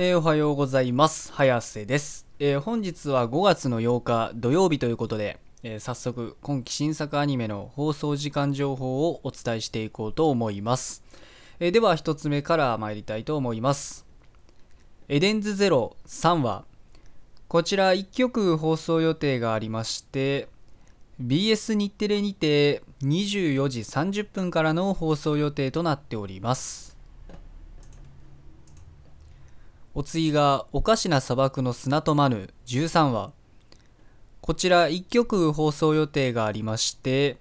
えーおはようございます。早瀬です、えー本日は5月の8日土曜日ということで、えー早速今期新作アニメの放送時間情報をお伝えしていこうと思います。えでは1つ目から参りたいと思います。エデンズゼロ3話。こちら1曲放送予定がありまして、BS 日テレにて24時30分からの放送予定となっております。お次が「おかしな砂漠の砂とマヌ」13話。こちら1曲放送予定がありまして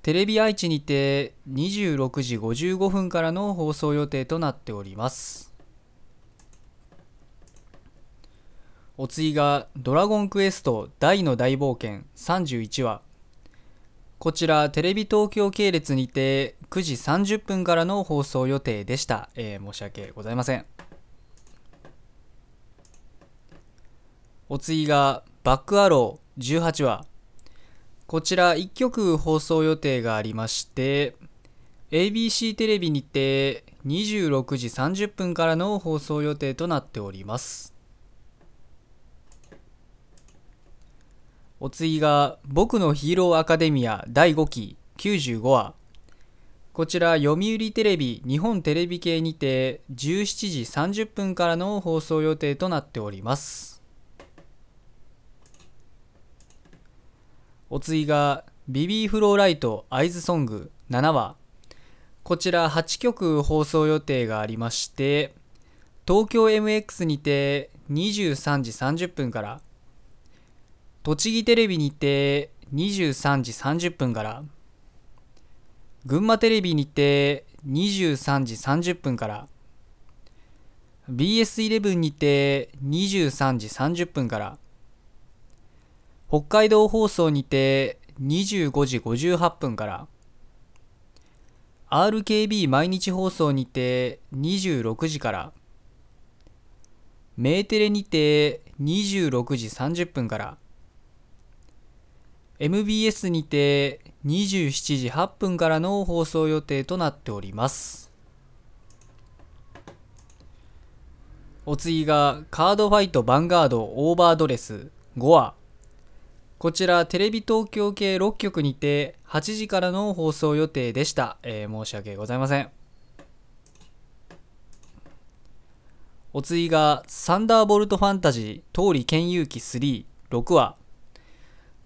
テレビ愛知にて26時55分からの放送予定となっております。お次が「ドラゴンクエスト大の大冒険」31話。こちらテレビ東京系列にて9時30分からの放送予定でした、えー申し訳ございません。お次がバックアロー18話。こちら1曲放送予定がありまして ABC テレビにて26時30分からの放送予定となっております。お次が僕のヒーローアカデミア第5期95話。こちら読売テレビ日本テレビ系にて17時30分からの放送予定となっております。お次がビビーフローライトアイズソング7話。こちら8曲放送予定がありまして東京 MX にて23時30分から栃木テレビにて23時30分から群馬テレビにて23時30分から BS11 にて23時30分から北海道放送にて25時58分から RKB 毎日放送にて26時からメーテレにて26時30分から MBS にて27時8分からの放送予定となっております。お次がカードファイトヴァンガードオーバードレス5話。こちらテレビ東京系6局にて8時からの放送予定でした、えー申し訳ございません。お次がサンダーボルトファンタジー通り剣遊記36話。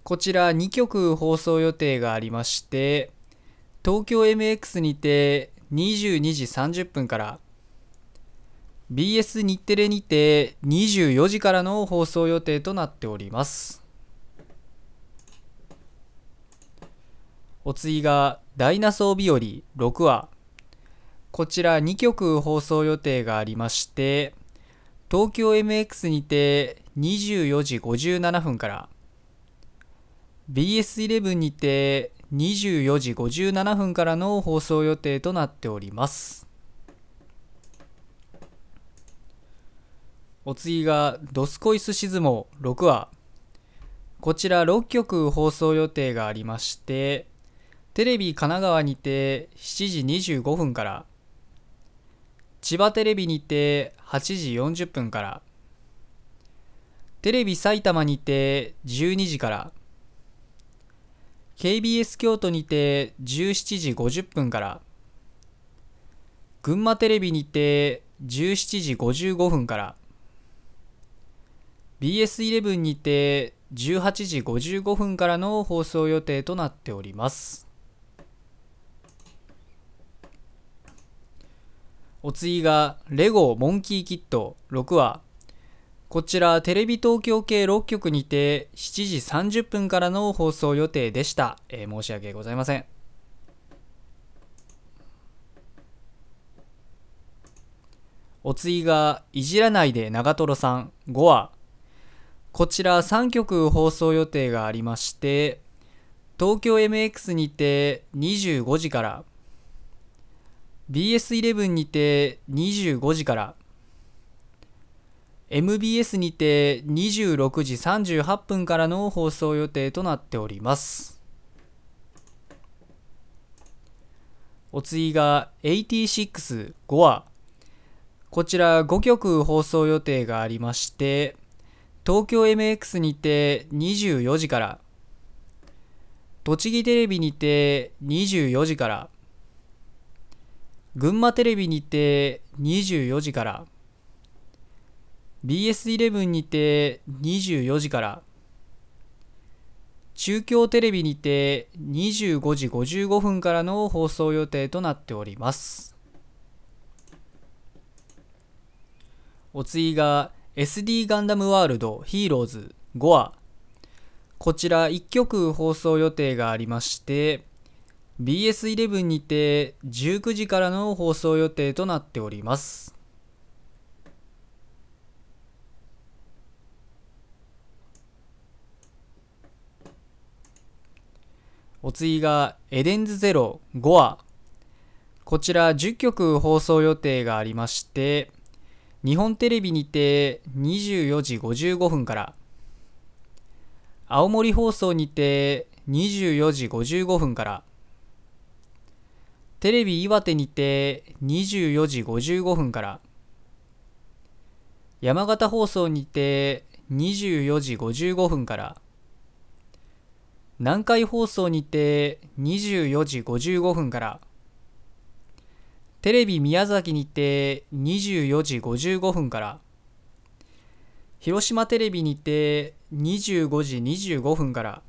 こちら2曲放送予定がありまして東京 MX にて22時30分から BS 日テレにて24時からの放送予定となっております。お次が「ダイナソー日和」6話。こちら2曲放送予定がありまして東京 MX にて24時57分から BS11 にて24時57分からの放送予定となっております。お次が「ドスコイスシズモ6話。こちら6曲放送予定がありましてテレビ神奈川にて7時25分から千葉テレビにて8時40分からテレビ埼玉にて12時から KBS 京都にて17時50分から群馬テレビにて17時55分から BS11 にて18時55分からの放送予定となっております。お次がレゴモンキーキット。6話こちらテレビ東京系6局にて7時30分からの放送予定でした、えー申し訳ございません。お次がいじらないで長瀞さん。5話こちら3曲放送予定がありまして東京 MX にて25時から BS11 にて25時から。MBS にて26時38分からの放送予定となっております。お次が86-5話こちら5曲放送予定がありまして東京 MX にて24時から。栃木テレビにて24時から。群馬テレビにて24時から BS11 にて24時から中京テレビにて25時55分からの放送予定となっております。お次が SD ガンダムワールドヒーローズ5話。こちら1曲放送予定がありまして BS11 にて19時からの放送予定となっております。お次がエデンズゼロ5話こちら10曲放送予定がありまして日本テレビにて24時55分から。青森放送にて24時55分から。テレビ岩手にて24時55分から山形放送にて24時55分から南海放送にて24時55分からテレビ宮崎にて24時55分から広島テレビにて25時25分から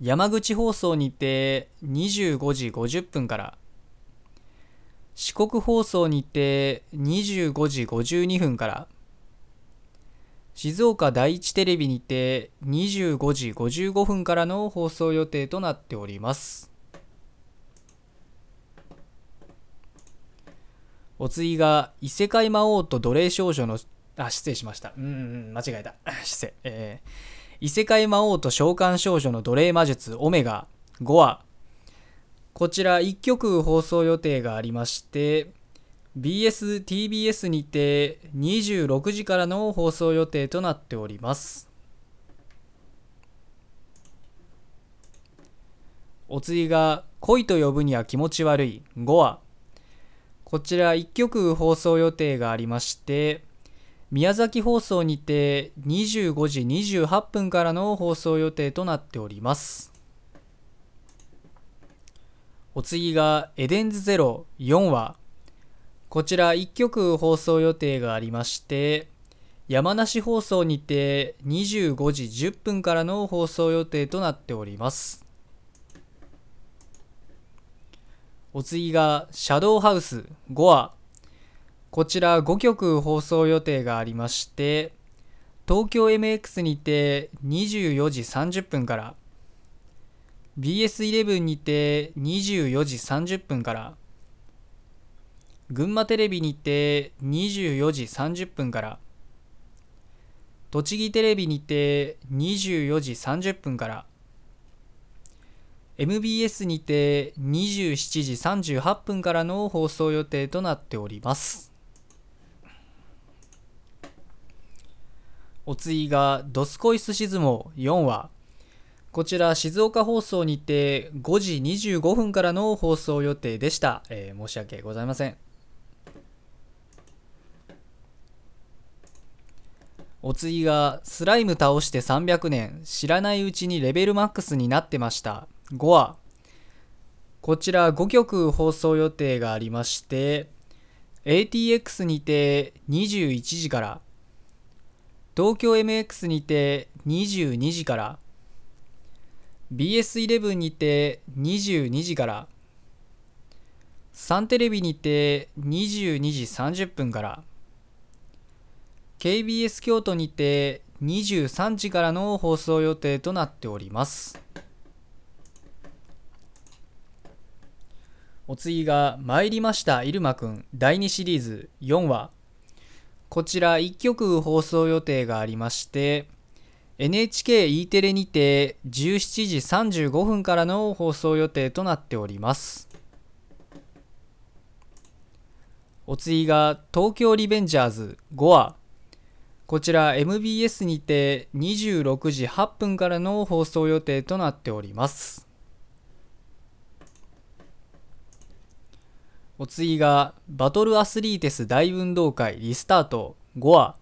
山口放送にて25時50分から。四国放送にて25時52分から。静岡第一テレビにて25時55分からの放送予定となっております。お次が異世界魔王と奴隷少女のあ失礼しました。うんうん間違えた。失礼。えー、異世界魔王と召喚少女の奴隷魔術オメガ5話こちら1曲放送予定がありまして BS、TBS にて26時からの放送予定となっております。お次が恋と呼ぶには気持ち悪い5話。こちら1曲放送予定がありまして、宮崎放送にて25時28分からの放送予定となっております。お次がエデンズゼロ4話。こちら1曲放送予定がありまして山梨放送にて25時10分からの放送予定となっておりますお次がシャドウハウス5話こちら5曲放送予定がありまして東京 MX にて24時30分から BS11 にて24時30分から群馬テレビにて24時30分から栃木テレビにて24時30分から MBS にて27時38分からの放送予定となっております。お次が「ドスコイスシズモ4話」こちら静岡放送にて5時25分からの放送予定でした、えー、申し訳ございません。お次がスライム倒して300年知らないうちにレベルマックスになってました。5話こちら5曲放送予定がありまして ATX にて21時から東京 MX にて22時から BS11 にて22時からサンテレビにて22時30分から KBS 京都にて23時からの放送予定となっております。お次が「参りました入間くん」第2シリーズ4話。こちら1曲放送予定がありまして NHKE テレにて17時35分からの放送予定となっております。お次が東京リベンジャーズ5話こちら MBS にて26時8分からの放送予定となっております。お次がバトルアスリーテス大運動会リスタート。5話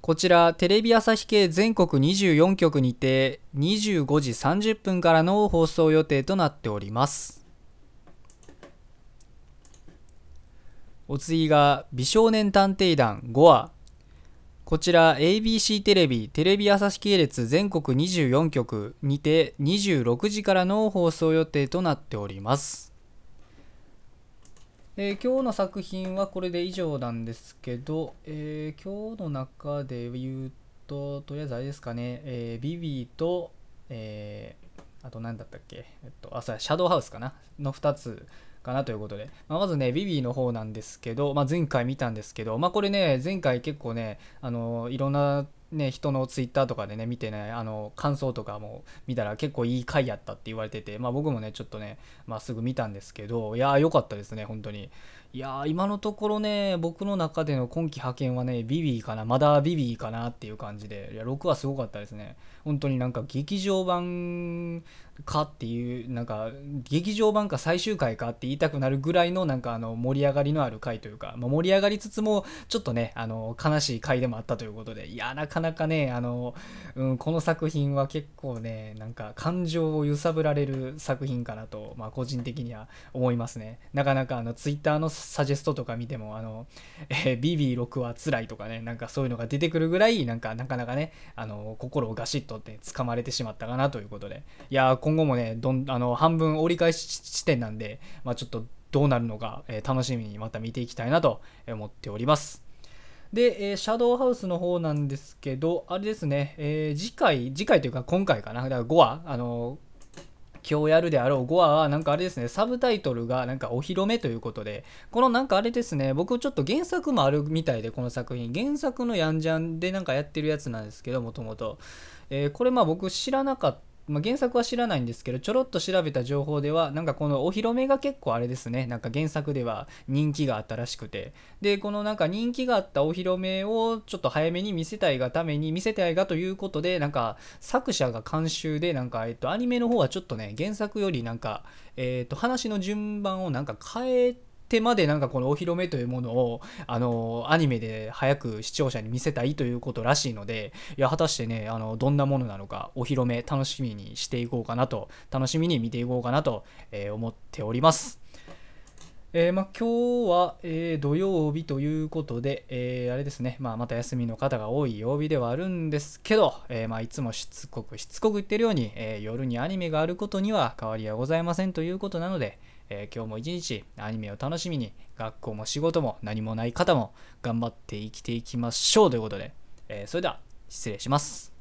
こちらテレビ朝日系全国24局にて25時30分からの放送予定となっております。お次が美少年探偵団。5話こちら ABC テレビ、テレビ朝日系列全国24局にて26時からの放送予定となっております。えー、今日の作品はこれで以上なんですけど、えー、今日の中で言うと、とりあえずあれですかね、えー、ビビーと、えあと何だったっけ、えっと、あ、そうシャドウハウスかなの2つかなということで、まあ、まずね、ビビーの方なんですけど、まあ、前回見たんですけど、まあ、これね、前回結構ね、あのいろんなね、人のツイッターとかでね、見てね、あの、感想とかも見たら結構いい回やったって言われてて、まあ僕もね、ちょっとね、まあすぐ見たんですけど、いやー良かったですね、本当に。いやー今のところね、僕の中での今季派遣はね、ビビーかな、まだビビーかなっていう感じで、いや、6はすごかったですね。本当になんか劇場版かっていうなんか劇場版か最終回かって言いたくなるぐらいのなんかあの盛り上がりのある回というか、まあ、盛り上がりつつもちょっとねあの悲しい回でもあったということでいやなかなかねあの、うん、この作品は結構ねなんか感情を揺さぶられる作品かなと、まあ、個人的には思いますね。なかなかあのツイッターのサジェストとか見てもあの、えー、BB6 は辛いとかねなんかそういうのが出てくるぐらいなんかなかなかねあの心をガシッとって掴まれてしまったかなということで。いや今後もねどんあの半分折り返し地点なんで、まあ、ちょっとどうなるのか、えー、楽しみにまた見ていきたいなと思っておりますで、えー、シャドウハウスの方なんですけど、あれですね、えー、次回、次回というか今回かな、だから5話、あの今日やるであろう5話は、なんかあれですね、サブタイトルがなんかお披露目ということで、このなんかあれですね、僕ちょっと原作もあるみたいで、この作品、原作のヤンジャンでなんかやってるやつなんですけど、もともと。これまあ僕知らなかった。まあ、原作は知らないんですけど、ちょろっと調べた情報では、なんかこのお披露目が結構あれですね、なんか原作では人気があったらしくて、で、このなんか人気があったお披露目をちょっと早めに見せたいがために、見せたいがということで、なんか作者が監修で、なんか、えっと、アニメの方はちょっとね、原作よりなんか、えっと、話の順番をなんか変えて、てまでなんかこのお披露目というものをあのアニメで早く視聴者に見せたいということらしいのでいや果たしてねあのどんなものなのかお披露目楽しみにしていこうかなと楽しみに見ていこうかなと、えー、思っております。えー、まあ、今日は、えー、土曜日ということで、えー、あれですね、まあ、また休みの方が多い曜日ではあるんですけど、えまあ、いつもしつこくしつこく言ってるように、え夜にアニメがあることには変わりはございませんということなので、えー、今日も一日アニメを楽しみに学校も仕事も何もない方も頑張って生きていきましょうということで、えー、それでは失礼します。